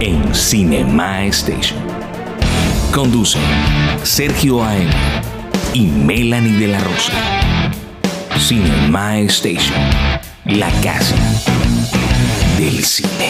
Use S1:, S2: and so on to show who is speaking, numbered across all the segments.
S1: en Cinema Station. Conducen Sergio A.M. y Melanie de la Rosa. Cinema Station, la casa del cine.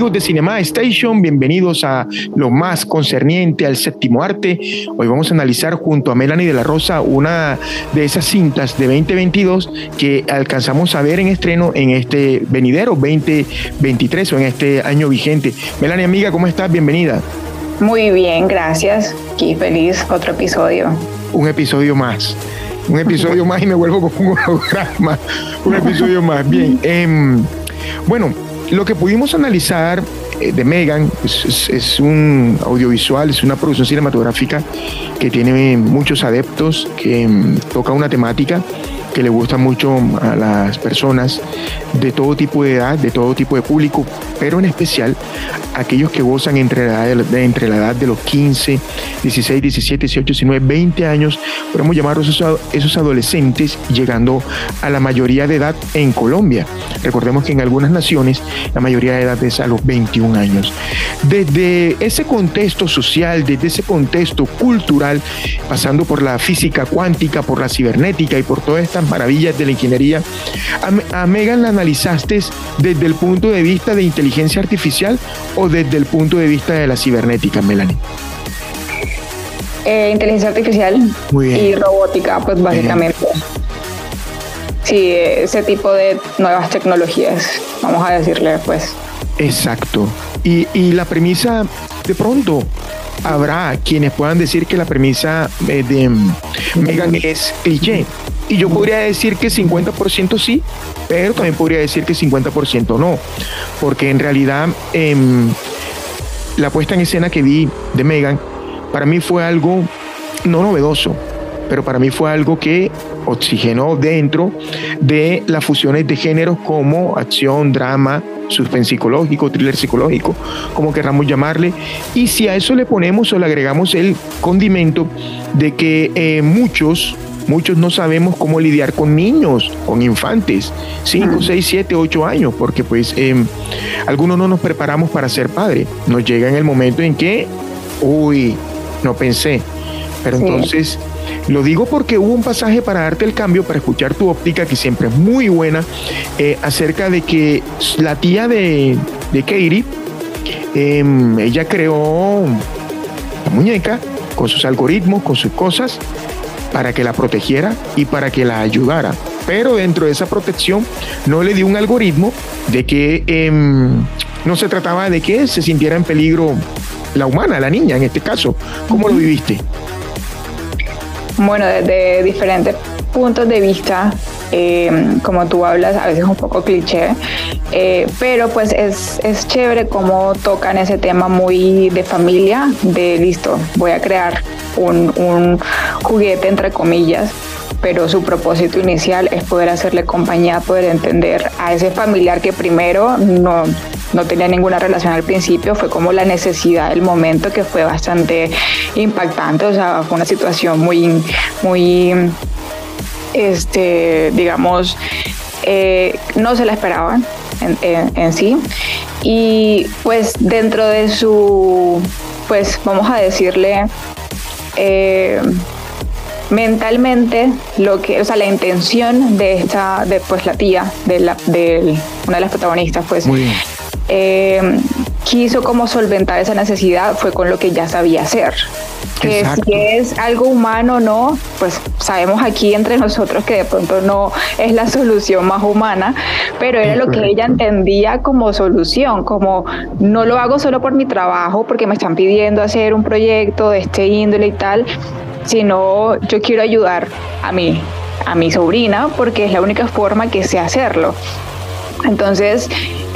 S2: Amigos de Cinema Station, bienvenidos a lo más concerniente al séptimo arte. Hoy vamos a analizar junto a Melanie de la Rosa una de esas cintas de 2022 que alcanzamos a ver en estreno en este venidero 2023 o en este año vigente. Melanie, amiga, ¿cómo estás? Bienvenida.
S3: Muy bien, gracias. Aquí feliz, otro episodio.
S2: Un episodio más. Un episodio más y me vuelvo con un holograma. Un episodio más. Bien. Em, bueno, lo que pudimos analizar eh, de Megan es, es, un audiovisual, es una producción cinematográfica que tiene muchos adeptos, que mm, toca una temática que le gusta mucho a las personas de todo tipo de edad, de todo tipo de público, pero en especial aquellos que gozan entre la edad de, entre la edad de los 15, 16, 17, 18, 19, 20 años, podemos llamarlos esos, esos adolescentes, llegando a la mayoría de edad en Colombia. Recordemos que en algunas naciones la mayoría de edad es a los 21 años. Desde ese contexto social, desde ese contexto cultural, pasando por la física cuántica, por la cibernética y por todas maravillas de la ingeniería, a, a Megan la analizaste desde el punto de vista de inteligencia artificial o desde el punto de vista de la cibernética, Melanie?
S3: Eh, inteligencia artificial y robótica, pues básicamente. Sí, ese tipo de nuevas tecnologías, vamos a decirle, pues.
S2: Exacto. Y, y la premisa, de pronto, habrá quienes puedan decir que la premisa eh, de Megan es cliché. Y yo podría decir que 50% sí, pero también podría decir que 50% no. Porque en realidad eh, la puesta en escena que vi de Megan, para mí fue algo no novedoso, pero para mí fue algo que oxigenó dentro de las fusiones de géneros como acción, drama, suspense psicológico, thriller psicológico, como querramos llamarle. Y si a eso le ponemos o le agregamos el condimento de que eh, muchos, muchos no sabemos cómo lidiar con niños, con infantes, 5, 6, 7, 8 años, porque pues eh, algunos no nos preparamos para ser padre. Nos llega en el momento en que, uy, no pensé. Pero sí. entonces lo digo porque hubo un pasaje para darte el cambio, para escuchar tu óptica, que siempre es muy buena, eh, acerca de que la tía de, de Katie, eh, ella creó la muñeca con sus algoritmos, con sus cosas, para que la protegiera y para que la ayudara. Pero dentro de esa protección no le dio un algoritmo de que eh, no se trataba de que se sintiera en peligro la humana, la niña en este caso. ¿Cómo lo viviste?
S3: Bueno, desde diferentes puntos de vista, eh, como tú hablas, a veces un poco cliché, eh, pero pues es, es chévere cómo tocan ese tema muy de familia, de listo, voy a crear un, un juguete entre comillas, pero su propósito inicial es poder hacerle compañía, poder entender a ese familiar que primero no, no tenía ninguna relación al principio, fue como la necesidad del momento que fue bastante impactante, o sea, fue una situación muy, muy, este, digamos, eh, no se la esperaban en, sí. Y pues dentro de su, pues vamos a decirle, eh, mentalmente lo que, o sea, la intención de esta, de pues la tía de la, de una de las protagonistas, pues eh, quiso como solventar esa necesidad fue con lo que ya sabía hacer. Que Exacto. si es algo humano o no, pues sabemos aquí entre nosotros que de pronto no es la solución más humana, pero era lo que ella entendía como solución, como no lo hago solo por mi trabajo, porque me están pidiendo hacer un proyecto de este índole y tal, sino yo quiero ayudar a mi, a mi sobrina porque es la única forma que sé hacerlo. Entonces,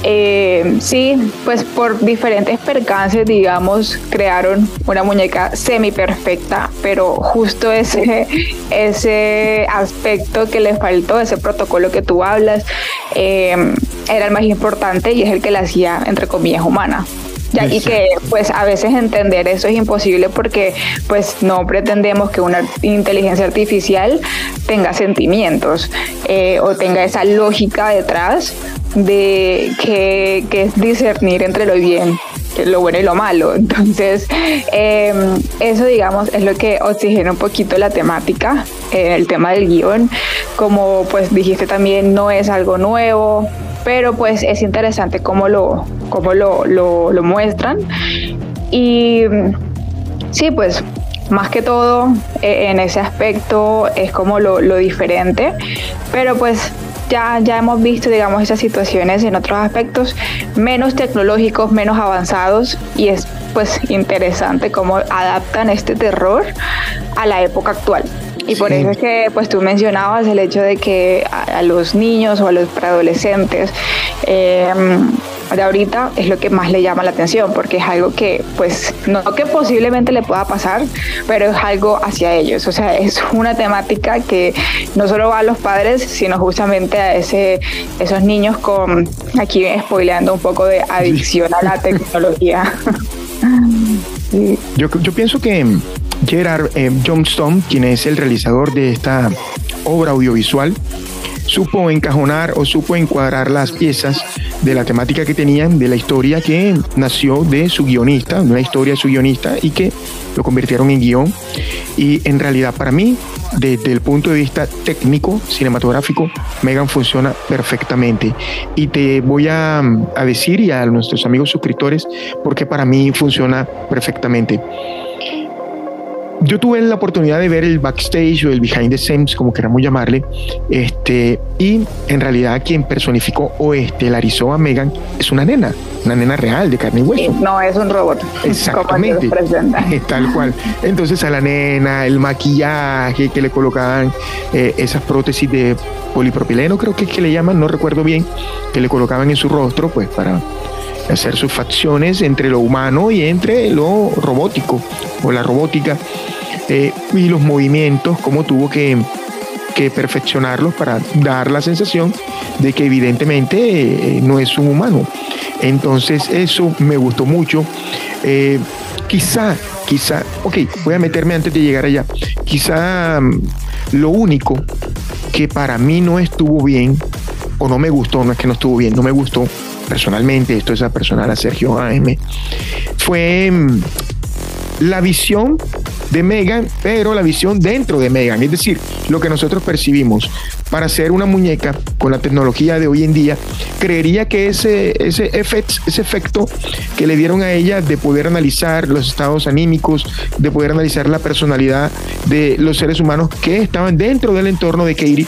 S3: eh, sí, pues por diferentes percances, digamos, crearon una muñeca semi perfecta, pero justo ese, ese aspecto que le faltó, ese protocolo que tú hablas, eh, era el más importante y es el que la hacía, entre comillas, humana y que pues a veces entender eso es imposible porque pues no pretendemos que una inteligencia artificial tenga sentimientos eh, o tenga esa lógica detrás de que, es discernir entre lo bien lo bueno y lo malo. Entonces, em, eso, digamos, es lo que oxigena un poquito la temática, eh, el tema del guion. Como pues dijiste también, no es algo nuevo, pero pues es interesante cómo lo, cómo lo, lo, muestran. Y sí, pues más que todo e, en ese aspecto es como lo, lo, diferente, pero pues ya, ya hemos visto, digamos, esas situaciones en otros aspectos menos tecnológicos, menos avanzados y es pues interesante cómo adaptan este terror a la época actual. Y por eso es que pues tú mencionabas el hecho de que a, los niños o a los preadolescentes em, de ahorita es lo que más le llama la atención porque es algo que pues no que posiblemente le pueda pasar pero es algo hacia ellos. O sea es una temática que no solo va a los padres sino justamente a ese esos niños con aquí spoileando un poco de adicción a la tecnología.
S2: Yo, yo pienso que Gerard eh, Johnstone, quien es el realizador de esta obra audiovisual, supo encajonar o supo encuadrar las piezas de la temática que tenían, de la historia que nació de su guionista, una historia de su guionista y que lo convirtieron en guion. Y en realidad para mí, desde el punto de vista técnico, cinematográfico, Megan funciona perfectamente. Y te voy a, a decir y a nuestros amigos suscriptores porque para mí funciona perfectamente yo tuve la oportunidad de ver el backstage o el behind the scenes, como queramos llamarle, este, y en realidad quien personificó o estelarizó a Megan es una nena, una nena real de carne y hueso.
S3: no es un robot.
S2: Exactamente. Tal cual. Entonces a la nena, el maquillaje que le colocaban, eh, esas prótesis de polipropileno, creo que es que le llaman, no recuerdo bien, que le colocaban en su rostro, pues para hacer sus facciones entre lo humano y entre lo robótico o la robótica eh, y los movimientos, cómo tuvo que, perfeccionarlos para dar la sensación de que evidentemente eh, no es un humano. Entonces eso me gustó mucho. Eh, quizá, quizá, ok, voy a meterme antes de llegar allá. Quizá mm, lo único que para mí no estuvo bien, o no me gustó, no es que no estuvo bien, no me gustó personalmente, esto es a personal a Sergio AM, fue mm, la visión de Megan, pero la visión dentro de Megan, es decir, lo que nosotros percibimos para hacer una muñeca con la tecnología de hoy en día, creería que ese, ese, ese efecto que le dieron a ella de poder analizar los estados anímicos, de poder analizar la personalidad de los seres humanos que estaban dentro del entorno de Katie,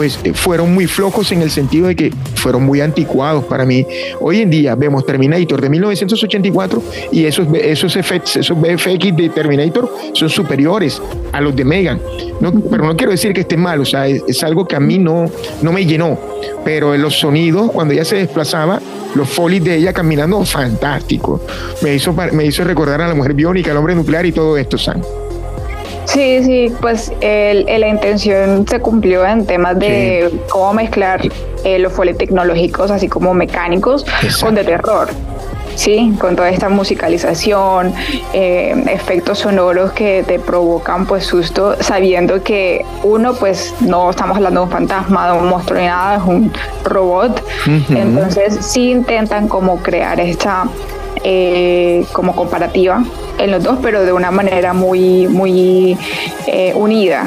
S2: pues eh, fueron muy flojos en el sentido de que fueron muy anticuados para mí. Hoy en día vemos Terminator de 1984 y esos, esos efectos, esos VFX de Terminator son superiores a los de Megan. No, pero no quiero decir que esté mal, o sea, es, algo que a mí no, no me llenó. Pero en los sonidos, cuando ella se desplazaba, los folies de ella caminando, fantástico. Me hizo, me hizo recordar a la mujer biónica, al hombre nuclear y todo esto, Sam.
S3: Sí, sí, pues la intención se cumplió en temas de cómo mezclar eh, los folies tecnológicos, así como mecánicos, con de terror. Sí, con toda esta musicalización, eh, efectos sonoros que te provocan pues susto, sabiendo que uno pues no estamos hablando de un fantasma, de un monstruo ni nada, es un robot. Entonces sí intentan como crear esta eh, como comparativa en los dos, pero de una manera muy, muy eh, unida,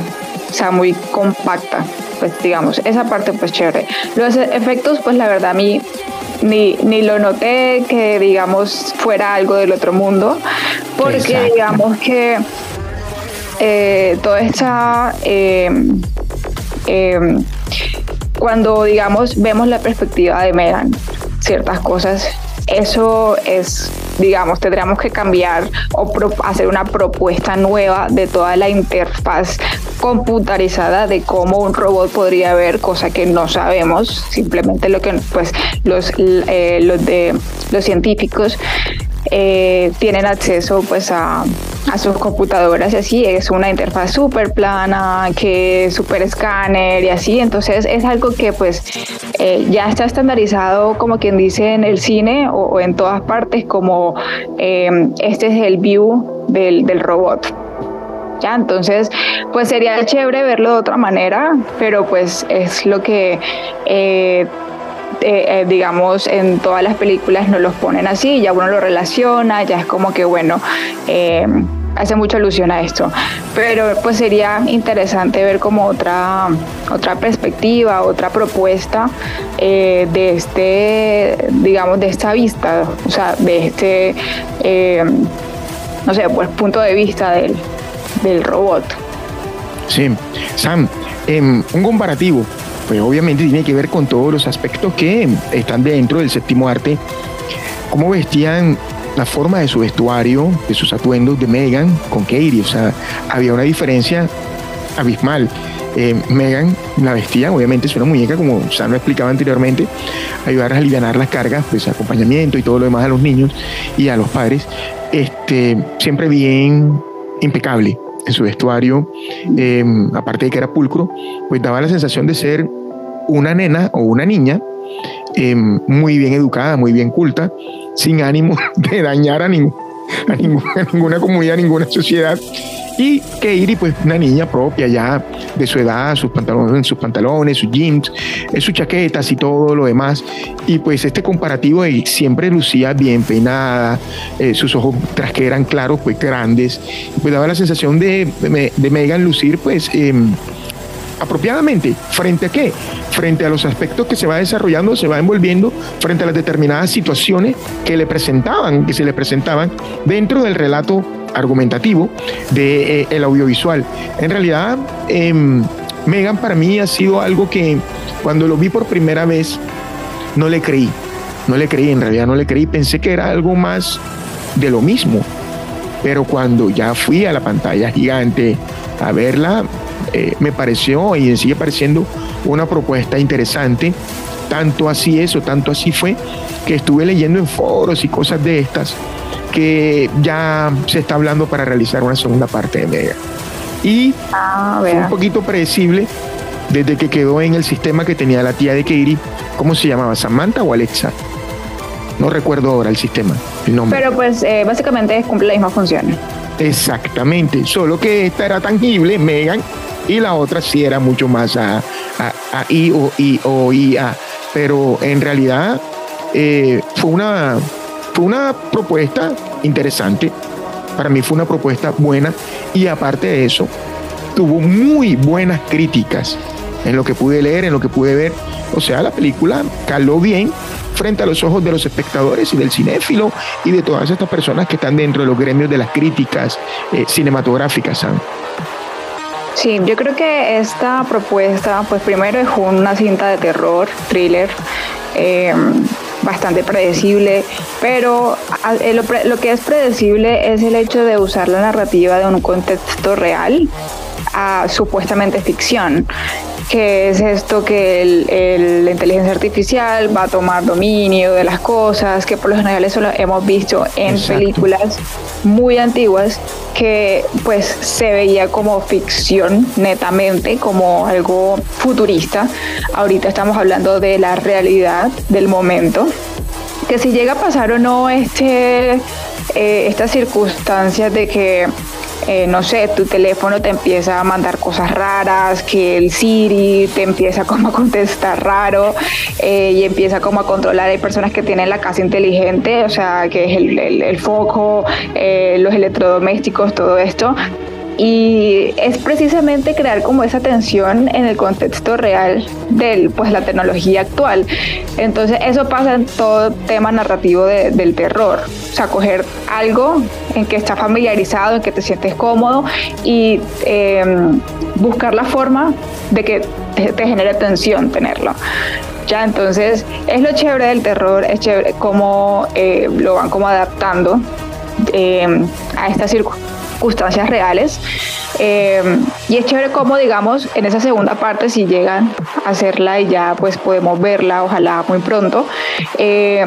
S3: o sea, muy compacta, pues digamos, esa parte pues chévere. Los efectos, pues la verdad a mí ni, ni lo noté que digamos fuera algo del otro mundo, porque digamos que eh, toda esta... Em, em, cuando digamos vemos la perspectiva de Megan, ciertas cosas eso es, digamos, tendríamos que cambiar o hacer una propuesta nueva de toda la interfaz computarizada de cómo un robot podría ver, cosa que no sabemos, simplemente lo que pues los, eh, los de los científicos eh, tienen acceso pues a, a, sus computadoras y así es una interfaz súper plana que es súper escáner y así entonces es algo que pues eh, ya está estandarizado como quien dice en el cine o, en todas partes como este es el view del, del robot ¿ya? Entonces, pues sería chévere verlo de otra manera, pero pues es lo que... Eh, eh, eh, digamos, en todas las películas nos los ponen así, ya uno lo relaciona, ya es como que, bueno, hace mucha alusión a esto. Pero pues sería interesante ver como otra, otra perspectiva, otra propuesta de este, digamos, de esta vista, o sea, de este, no sé, pues punto de vista del, del robot.
S2: Sí, Sam, em, un comparativo, pues obviamente tiene que ver con todos los aspectos que están dentro del séptimo arte, cómo vestían la forma de su vestuario, de sus atuendos de Megan con Katie, o sea, había una diferencia abismal. Eh, Megan la vestía, obviamente es una muñeca, como Sam lo explicaba anteriormente, ayudar a aliviar las cargas, pues acompañamiento y todo lo demás a los niños y a los padres, este, siempre bien impecable en su vestuario, em, aparte de que era pulcro, pues daba la sensación de ser una nena o una niña em, muy bien educada, muy bien culta, sin ánimo de dañar a, a, a ninguna comunidad, a ninguna sociedad y Katie, pues una niña propia ya de su edad, sus pantalones, sus pantalones, sus jeans, eh, sus chaquetas y todo lo demás. Y pues este comparativo de siempre lucía bien peinada, eh, sus ojos tras que eran claros, pues grandes, pues daba la sensación de, de, Megan lucir pues em, apropiadamente. ¿Frente a qué? Frente a los aspectos que se va desarrollando, se va envolviendo, frente a las determinadas situaciones que le presentaban, que se le presentaban dentro del relato argumentativo de eh, el audiovisual. En realidad, em, Megan para mí ha sido algo que cuando lo vi por primera vez no le creí. No le creí, en realidad no le creí. Pensé que era algo más de lo mismo. Pero cuando ya fui a la pantalla gigante a verla, eh, me pareció y sigue pareciendo una propuesta interesante. Tanto así eso, tanto así fue que estuve leyendo en foros y cosas de estas que ya se está hablando para realizar una segunda parte de Mega. Y ah, fue un poquito predecible desde que quedó en el sistema que tenía la tía de Katie. ¿Cómo se llamaba? ¿Samantha o Alexa? No recuerdo ahora el sistema, el nombre.
S3: Pero pues eh, básicamente cumple la misma función.
S2: Exactamente, solo que esta era tangible, Megan, y la otra sí era mucho más a, a, I o I o I A. Pero en realidad eh, fue una fue una propuesta interesante, para mí fue una propuesta buena y aparte de eso, tuvo muy buenas críticas en lo que pude leer, en lo que pude ver. O sea, la película caló bien frente a los ojos de los espectadores y del cinéfilo y de todas estas personas que están dentro de los gremios de las críticas eh, cinematográficas.
S3: Sí, yo creo que esta propuesta, pues primero es una cinta de terror, thriller. Eh, bastante predecible, pero eh, lo, que es predecible es el hecho de usar la narrativa de un contexto real a supuestamente ficción que es esto que la inteligencia artificial va a tomar dominio de las cosas, que por lo general eso lo hemos visto en películas muy antiguas que pues se veía como ficción netamente, como algo futurista. Ahorita estamos hablando de la realidad del momento, que si llega a pasar o no este, eh, estas circunstancias de que eh, no sé, tu teléfono te empieza a mandar cosas raras, que el Siri te empieza como a contestar raro eh, y empieza como a controlar. Hay personas que tienen la casa inteligente, o sea, que es el, foco, eh, los electrodomésticos, todo esto y es precisamente crear como esa tensión en el contexto real de pues la tecnología actual. Entonces eso pasa en todo tema narrativo del terror. O sea coger algo en que estás familiarizado en que te sientes cómodo y em, buscar la forma de que te, genere tensión tenerlo. Ya entonces es lo chévere del terror es chévere cómo eh, lo van como adaptando em, a esta circunstancia circunstancias reales. Eh, y es chévere como, digamos, en esa segunda parte, si llegan a hacerla y ya pues podemos verla, ojalá muy pronto, eh,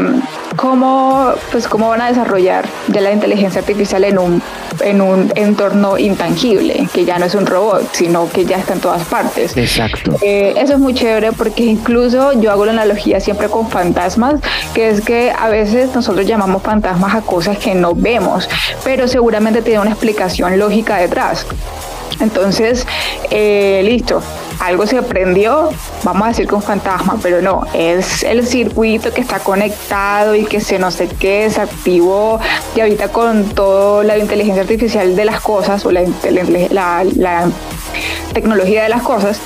S3: cómo, pues, cómo van a desarrollar ya la inteligencia artificial en un, en un entorno intangible, que ya no es un robot, sino que ya está en todas partes.
S2: Exacto.
S3: Eh, eso es muy chévere porque incluso yo hago la analogía siempre con fantasmas, que es que a veces nosotros llamamos fantasmas a cosas que no vemos, pero seguramente tiene una explicación lógica detrás. Entonces, eh, listo, algo se prendió, vamos a decir que un fantasma, pero no, es el circuito que está conectado y que se no sé qué, se activó y ahorita con toda la inteligencia artificial de las cosas o la, tecnología de las cosas,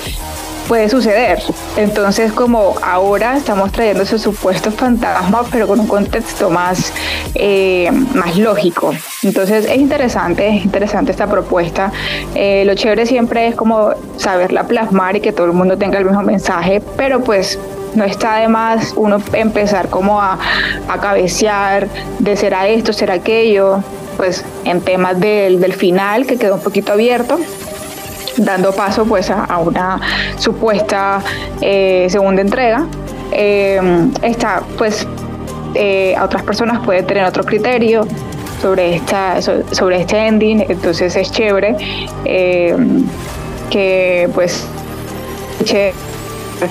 S3: puede suceder. Entonces, como ahora estamos trayendo ese supuesto fantasma, pero con un contexto más, eh, más lógico. Entonces, es interesante, es interesante esta propuesta. Eh, lo chévere siempre es como saberla plasmar y que todo el mundo tenga el mismo mensaje, pero pues no está de más uno empezar como a, a cabecear de será esto, será aquello, pues en temas del, del final que quedó un poquito abierto dando paso pues a, una supuesta eh, segunda entrega. Eh, esta pues eh, a otras personas puede tener otro criterio sobre esta sobre este ending. Entonces es chévere que pues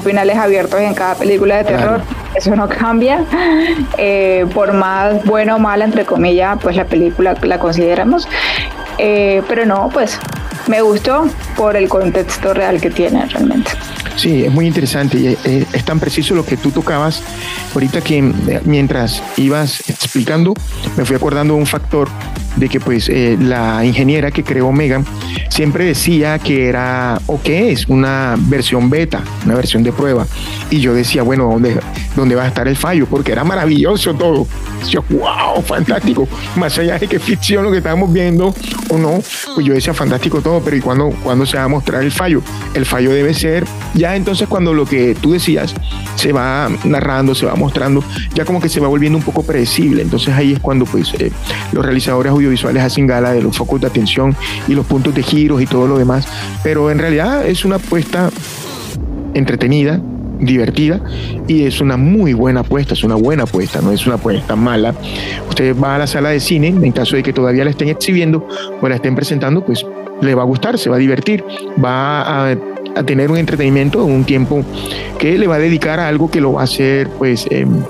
S3: finales abiertos en cada película de terror. Eso no cambia. Por más bueno o mala entre comillas pues la película la consideramos. Pero no pues me gustó por el contexto real que tiene realmente.
S2: Sí, es muy interesante y eh, es, tan preciso lo que tú tocabas ahorita que eh, mientras ibas explicando me fui acordando de un factor de que pues eh, la ingeniera que creó Megan siempre decía que era o que es una versión beta, una versión de prueba. Y yo decía, bueno, ¿dónde, dónde va a estar el fallo? Porque era maravilloso todo. Yo, wow, fantástico. Más allá de que ficción lo que estábamos viendo o no, pues yo decía fantástico todo, pero ¿y cuándo se va a mostrar el fallo? El fallo debe ser ya entonces cuando lo que tú decías se va narrando, se va mostrando, ya como que se va volviendo un poco predecible. Entonces ahí es cuando pues eh, los realizadores audiovisuales hacen gala de los focos de atención y los puntos de giros y todo lo demás. Pero en realidad es una apuesta entretenida, divertida y es una muy buena apuesta, es una buena apuesta, no es una apuesta mala. Usted va a la sala de cine, en caso de que todavía la estén exhibiendo o la estén presentando, pues le va a gustar, se va a divertir, va a, tener un entretenimiento, un tiempo que le va a dedicar a algo que lo va a hacer, pues... Em,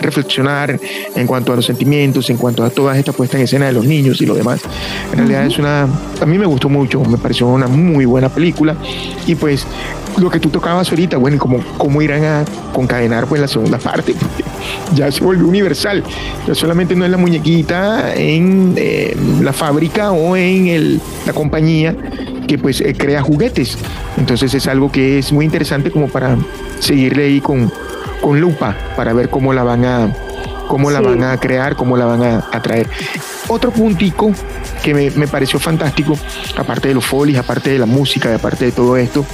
S2: reflexionar en cuanto a los sentimientos, en cuanto a toda esta puesta en escena de los niños y lo demás. En realidad es una, a mí me gustó mucho, me pareció una muy buena película y pues lo que tú tocabas ahorita, bueno, y cómo, cómo irán a concadenar pues la segunda parte, ya se volvió universal, ya solamente no es la muñequita en eh, la fábrica o en el, la compañía que pues eh, crea juguetes, entonces es algo que es muy interesante como para seguirle ahí con, con lupa para ver cómo la van a cómo la van a crear, cómo la van a, a traer. Otro puntico que me, pareció fantástico, aparte de los folies, aparte de la música, aparte de todo esto,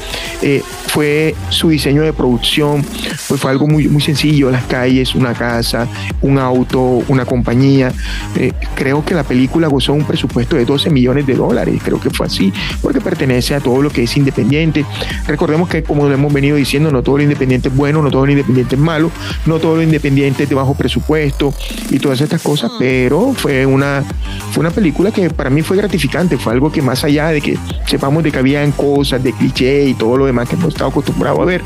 S2: eh, fue su diseño de producción, pues fue algo muy, muy sencillo, las calles, una casa, un auto, una compañía. Eh, creo que la película gozó un presupuesto de 12 millones de dólares, creo que fue así, porque pertenece a todo lo que es independiente. Recordemos que, como lo hemos venido diciendo, no todo lo independiente es bueno, no todo lo independiente es malo, no todo lo independiente es de bajo presupuesto y todas estas cosas, pero fue una, fue una película que para mí fue gratificante, fue algo que más allá de que sepamos de que habían cosas de cliché y todo lo demás que hemos estado acostumbrados a ver,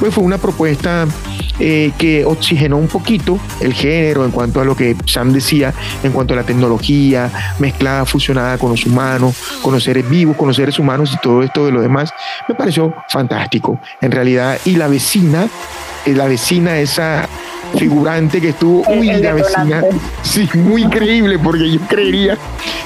S2: pues fue una propuesta eh, que oxigenó un poquito el género en cuanto a lo que Sam decía, en cuanto a la tecnología mezclada, fusionada con los humanos, con los seres vivos, con los seres humanos y todo esto de lo demás, me pareció fantástico en realidad. Y la vecina, eh, la vecina esa figurante que estuvo, uy, la vecina, sí, muy creíble, porque yo creería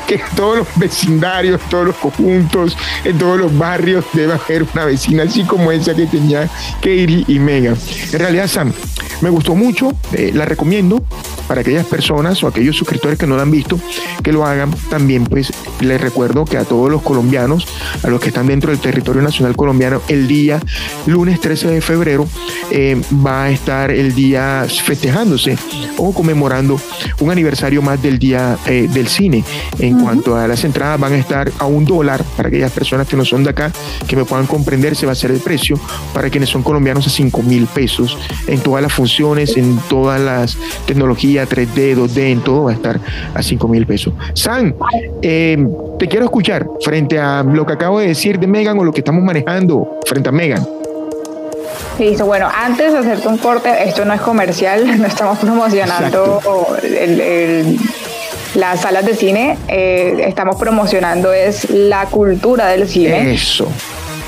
S2: que en todos los vecindarios, todos los conjuntos, en todos los barrios debe haber una vecina así como esa que tenía Katie y Megan. En realidad, Sam, me gustó mucho, eh, la recomiendo para aquellas personas o aquellos suscriptores que no lo han visto, que lo hagan. También pues les recuerdo que a todos los colombianos, a los que están dentro del territorio nacional colombiano, el día lunes 13 de febrero eh, va a estar el día festejándose o conmemorando un aniversario más del día eh, del cine. En cuanto a las entradas van a estar a un dólar para aquellas personas que no son de acá, que me puedan comprender, se va a hacer el precio. Para quienes son colombianos a 5 mil pesos en todas las funciones, en todas las tecnologías 3D, 2D, en todo va a estar a 5 mil pesos. San, eh, te quiero escuchar frente a lo que acabo de decir de Megan o lo que estamos manejando frente a Megan.
S3: Listo, bueno, antes de hacerte un corte, esto no es comercial, no estamos promocionando las salas de cine, eh, estamos promocionando es la cultura del cine.
S2: Eso.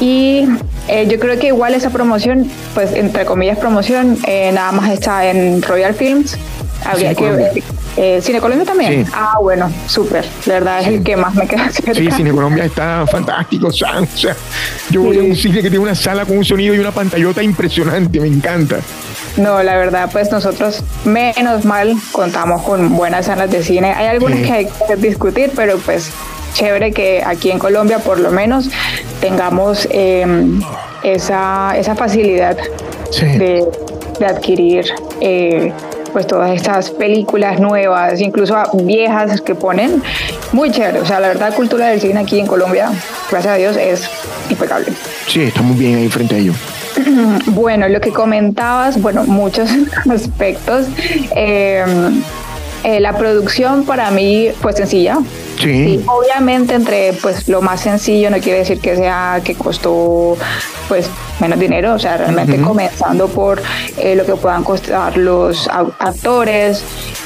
S3: Y eh, yo creo que igual esa promoción, pues entre comillas promoción, eh, nada más está en Royal Films. Habría que eh, ¿Cine Colombia también? Ah, bueno, súper. La verdad es el que más me queda cerca.
S2: Sí, Cine Colombia está fantástico, O sea, yo voy a un cine que tiene una sala con un sonido y una pantallota impresionante, me encanta.
S3: No, la verdad, pues nosotros menos mal contamos con buenas salas de cine. Hay algunas que hay que discutir, pero pues chévere que aquí en Colombia por lo menos tengamos em, esa, esa facilidad de, de, adquirir eh, pues todas estas películas nuevas, incluso viejas que ponen, muy chévere. O sea, la verdad, la cultura del cine aquí en Colombia, gracias a Dios, es impecable.
S2: Sí, está muy bien ahí frente a ello.
S3: Bueno, lo que comentabas, bueno, muchos aspectos. Eh, eh, la producción para mí fue sencilla.
S2: Sí.
S3: Obviamente entre pues lo más sencillo no quiere decir que sea que costó pues menos dinero, o sea, realmente comenzando por eh, lo que puedan costar los actores,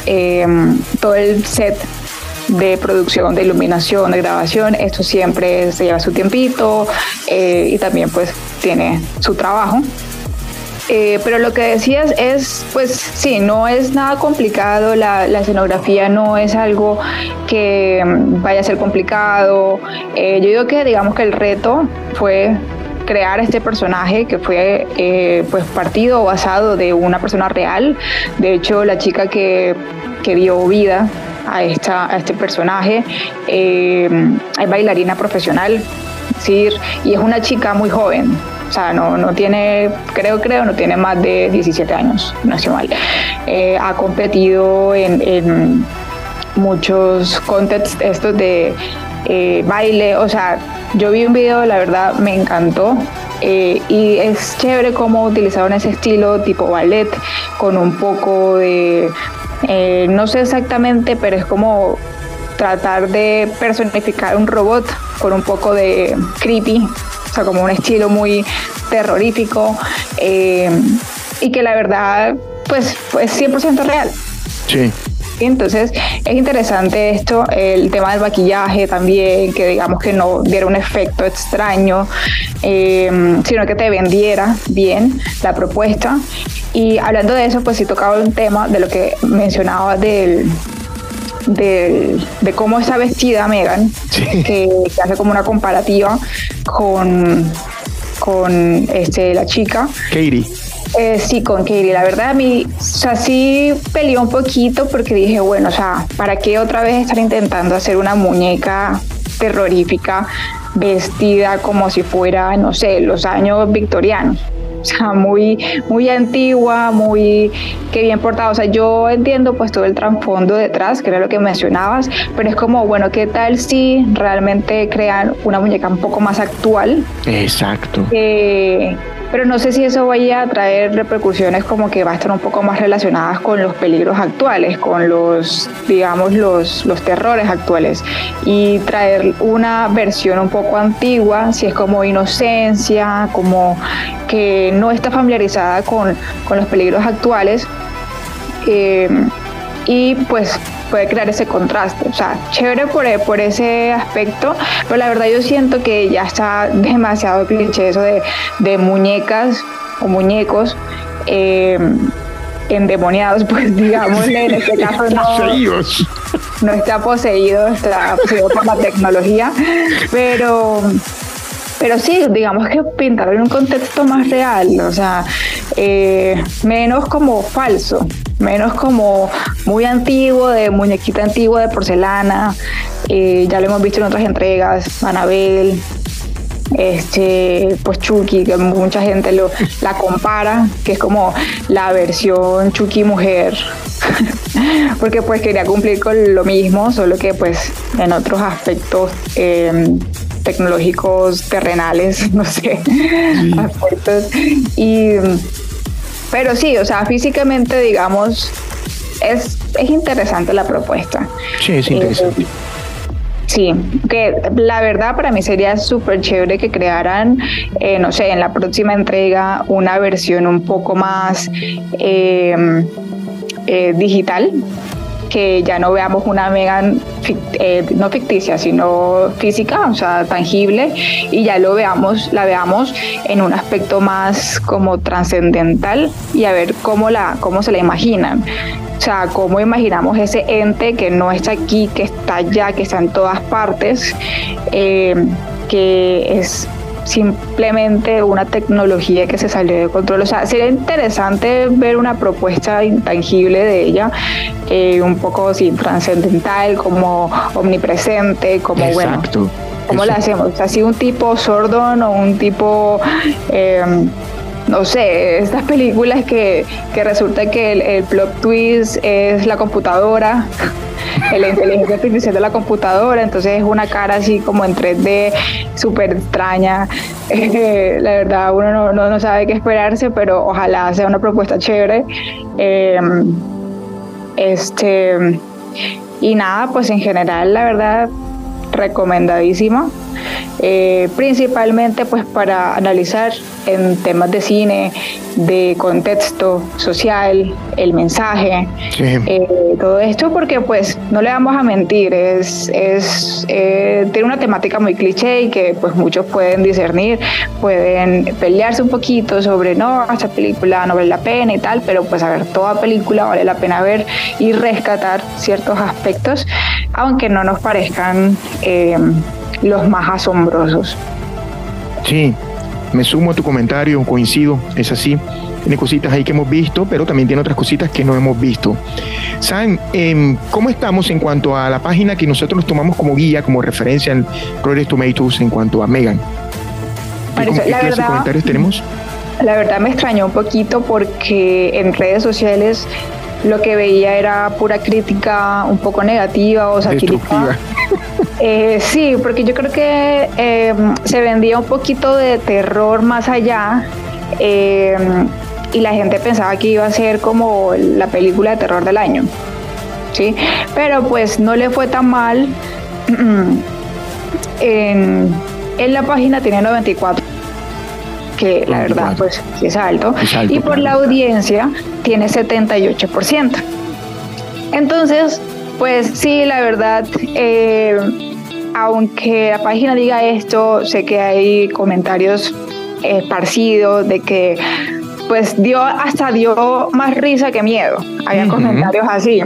S3: em, todo el set de producción, de iluminación, de grabación, esto siempre se lleva su tiempito eh, y también pues tiene su trabajo. Eh, pero lo que decías es, pues sí, no es nada complicado, la, escenografía no es algo que mm, vaya a ser complicado. Eh, yo digo que digamos que el reto fue crear este personaje que fue eh, pues partido basado de una persona real. De hecho, la chica que, que dio vida a, esta, a este personaje es bailarina profesional, ¿sí? y es una chica muy joven o sea, no, no tiene, creo, creo, no tiene más de 17 años nacional. Eh, ha competido en, muchos contests estos de eh, baile, o sea, yo vi un video, la verdad me encantó. Eh, y es chévere cómo utilizaron ese estilo tipo ballet con un poco de, no sé exactamente, pero es como tratar de personificar un robot con un poco de creepy o sea, como un estilo muy terrorífico eh, y que la verdad, pues, es 100% real.
S2: Sí.
S3: Entonces es interesante esto, el tema del maquillaje también, que digamos que no diera un efecto extraño, eh, sino que te vendiera bien la propuesta. Y hablando de eso, pues sí tocaba un tema de lo que mencionaba del, de, cómo está vestida Megan, que, hace como una comparativa con, con este, la chica.
S2: Katie.
S3: Eh, sí, con Katie. La verdad, a mí, o sea, sí peleó un poquito porque dije, bueno, o sea, ¿para qué otra vez estar intentando hacer una muñeca terrorífica vestida como si fuera, no sé, los años victorianos? o sea, muy, muy antigua, muy que bien portada. O sea, yo entiendo pues todo el trasfondo detrás, que era lo que mencionabas, pero es como, bueno, ¿qué tal si realmente crean una muñeca un poco más actual?
S2: Exacto.
S3: Eh, pero no sé si eso vaya a traer repercusiones como que va a estar un poco más relacionadas con los peligros actuales, con los, digamos, los, los terrores actuales y traer una versión un poco antigua, si es como inocencia, como que no está familiarizada con, los peligros actuales. Eh, y pues puede crear ese contraste. O sea, chévere por, por ese aspecto, pero la verdad yo siento que ya está demasiado cliché eso de, de muñecas o muñecos. Eh, endemoniados, pues digamos, en este caso no, no está poseído, está poseído por la tecnología, pero pero sí, digamos que pintarlo en un contexto más real, o sea, eh, menos como falso, menos como muy antiguo, de muñequita antigua de porcelana. Eh, ya lo hemos visto en otras entregas, Anabel, este, pues Chucky, que mucha gente lo, la compara, que es como la versión Chucky mujer, porque pues quería cumplir con lo mismo, solo que pues en otros aspectos em, tecnológicos terrenales, no sé, aspectos. Y, pero sí, o sea, físicamente, digamos, es, es interesante la propuesta.
S2: Sí, es interesante. Eh,
S3: Sí, que la verdad para mí sería súper chévere que crearan, eh, no sé, en la próxima entrega una versión un poco más em, eh, digital, que ya no veamos una Megan eh, no ficticia, sino física, o sea, tangible, y ya lo veamos, la veamos en un aspecto más como trascendental y a ver cómo la, cómo se la imaginan. O sea, cómo imaginamos ese ente que no está aquí, que está allá, que está en todas partes, eh, que es simplemente una tecnología que se salió de control. O sea, sería interesante ver una propuesta intangible de ella, eh, un poco así trascendental, como omnipresente, como Exacto. bueno. ¿Cómo la hacemos? Así un tipo Sordon o un tipo eh, no sé, estas películas que, resulta que el, plot twist es la computadora, la inteligencia artificial de la computadora, entonces es una cara así como en 3D, súper extraña. la verdad, uno no, sabe qué esperarse, pero ojalá sea una propuesta chévere. Em, este, y nada, pues en general, la verdad, recomendadísima. Eh, principalmente pues para analizar en temas de cine, de contexto social, el mensaje, eh, todo esto porque pues no le vamos a mentir, es, es eh, tiene una temática muy cliché y que pues muchos pueden discernir, pueden pelearse un poquito sobre no, esta película no vale la pena y tal, pero pues a ver, toda película vale la pena ver y rescatar ciertos aspectos, aunque no nos parezcan los más asombrosos.
S2: Sí, me sumo a tu comentario, coincido, es así. Tiene cositas ahí que hemos visto, pero también tiene otras cositas que no hemos visto. San, em, ¿cómo estamos en cuanto a la página que nosotros tomamos como guía, como referencia en Rotten Tomatoes en cuanto a Megan?
S3: ¿Qué, la verdad,
S2: comentarios tenemos?
S3: La verdad me extrañó un poquito porque en redes sociales lo que veía era pura crítica un poco negativa o satírica. Eh, sí, porque yo creo que eh, se vendía un poquito de terror más allá eh, y la gente pensaba que iba a ser como la película de terror del año. ¿sí? Pero pues no le fue tan mal. En, en la página tiene 94 que la verdad pues sí es alto, y por la audiencia tiene 78%. Entonces, pues sí, la verdad, eh, aunque la página diga esto, sé que hay comentarios esparcidos de que pues dio hasta dio más risa que miedo. Había comentarios así.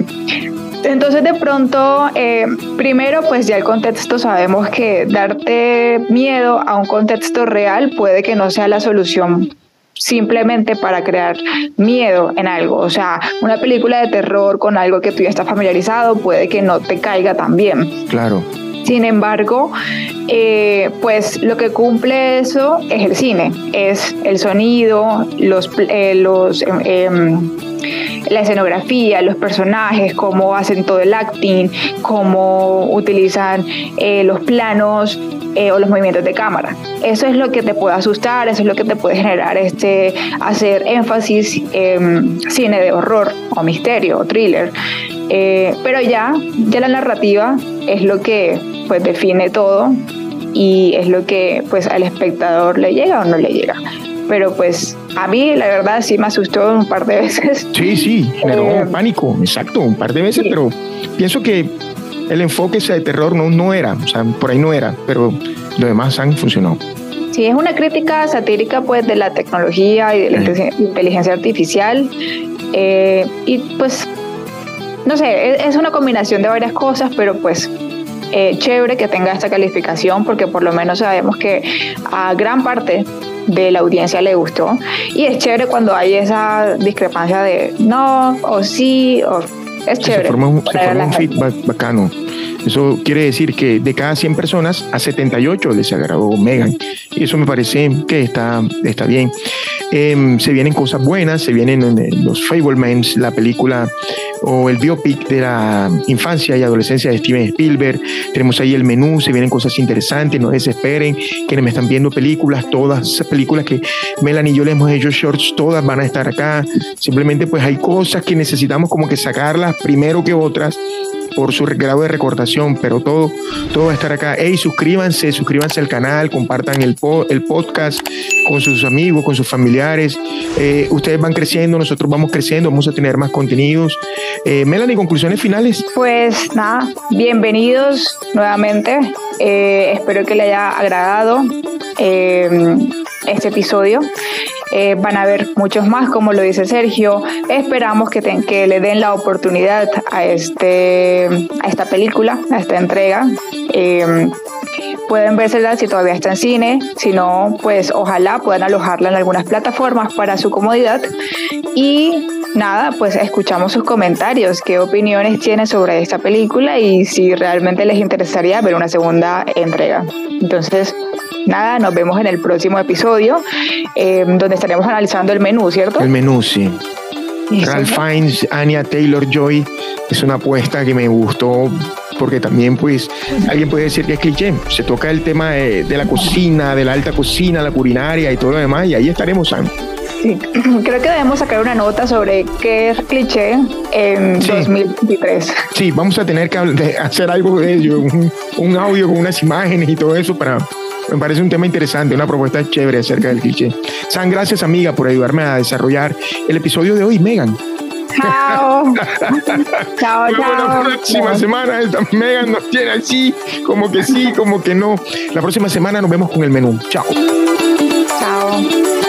S3: Entonces de pronto, eh, primero pues ya el contexto sabemos que darte miedo a un contexto real puede que no sea la solución simplemente para crear miedo en algo. O sea, una película de terror con algo que tú ya estás familiarizado puede que no te caiga tan bien.
S2: Claro.
S3: Sin embargo, eh, pues lo que cumple eso es el cine, es el sonido, los, eh, los em, em, la escenografía, los personajes, cómo hacen todo el acting, cómo utilizan eh, los planos o los movimientos de cámara. Eso es lo que te puede asustar, eso es lo que te puede generar este hacer énfasis en cine de horror o misterio o thriller. Pero ya, ya la narrativa es lo que pues define todo y es lo que pues al espectador le llega o no le llega. Pero pues a mí la verdad sí me asustó un par de veces.
S2: Sí, sí, generó eh, pánico, exacto, un par de veces, pero pienso que el enfoque ese de terror no, no era, o sea, por ahí no era, pero lo demás han funcionado.
S3: Sí, es una crítica satírica pues de la tecnología y de la inteligencia artificial eh, y pues no sé, es una combinación de varias cosas, pero pues eh, chévere que tenga esta calificación porque por lo menos sabemos que a gran parte de la audiencia le gustó. Y es chévere cuando hay esa discrepancia de no o sí, o es chévere.
S2: Se forma un, feedback bacano. Eso quiere decir que de cada 100 personas, a 78 les agradó Megan. Y eso me parece que está, está bien. Em, se vienen cosas buenas, se vienen los Fablemans, la película o el biopic de la infancia y adolescencia de Steven Spielberg. Tenemos ahí el menú, se vienen cosas interesantes, no desesperen. Quienes me están viendo películas, todas esas películas que Melanie y yo le hemos hecho shorts, todas van a estar acá. Simplemente pues hay cosas que necesitamos como que sacarlas primero que otras por su grado de recordación, pero todo, todo va a estar acá. Hey, suscríbanse, suscríbanse al canal, compartan el, el podcast con sus amigos, con sus familiares. Eh, ustedes van creciendo, nosotros vamos creciendo, vamos a tener más contenidos. Eh, Melanie, conclusiones finales.
S3: Pues nada, bienvenidos nuevamente. Eh, espero que le haya agradado este episodio. Eh, van a haber muchos más, como lo dice Sergio. Esperamos que, que le den la oportunidad a, este, a esta película, a esta entrega. Eh, pueden vérsela si todavía está en cine, si no, pues ojalá puedan alojarla en algunas plataformas para su comodidad. Y nada, pues escuchamos sus comentarios, qué opiniones tienen sobre esta película y si realmente les interesaría ver una segunda entrega. Entonces, nada, nos vemos en el próximo episodio, eh, donde estaremos analizando el menú, ¿cierto?
S2: El menú, sí. Ralph Fiennes, Anya Taylor Joy, es una apuesta que me gustó porque también pues alguien puede decir que es cliché, se toca el tema de, la cocina, de la alta cocina, la culinaria y todo lo demás y ahí estaremos, Sam.
S3: Sí, creo que debemos sacar una nota sobre qué es cliché en 2023.
S2: Sí, vamos a tener que hacer algo de ello, un audio con unas imágenes y todo eso para me parece un tema interesante, una propuesta chévere acerca del cliché. San, gracias amiga por ayudarme a desarrollar el episodio de hoy, Megan.
S3: Chao. chao, chao.
S2: La próxima semana Megan nos tiene así, como que sí, como que no. La próxima semana nos vemos con el menú. Chao.
S3: Chao.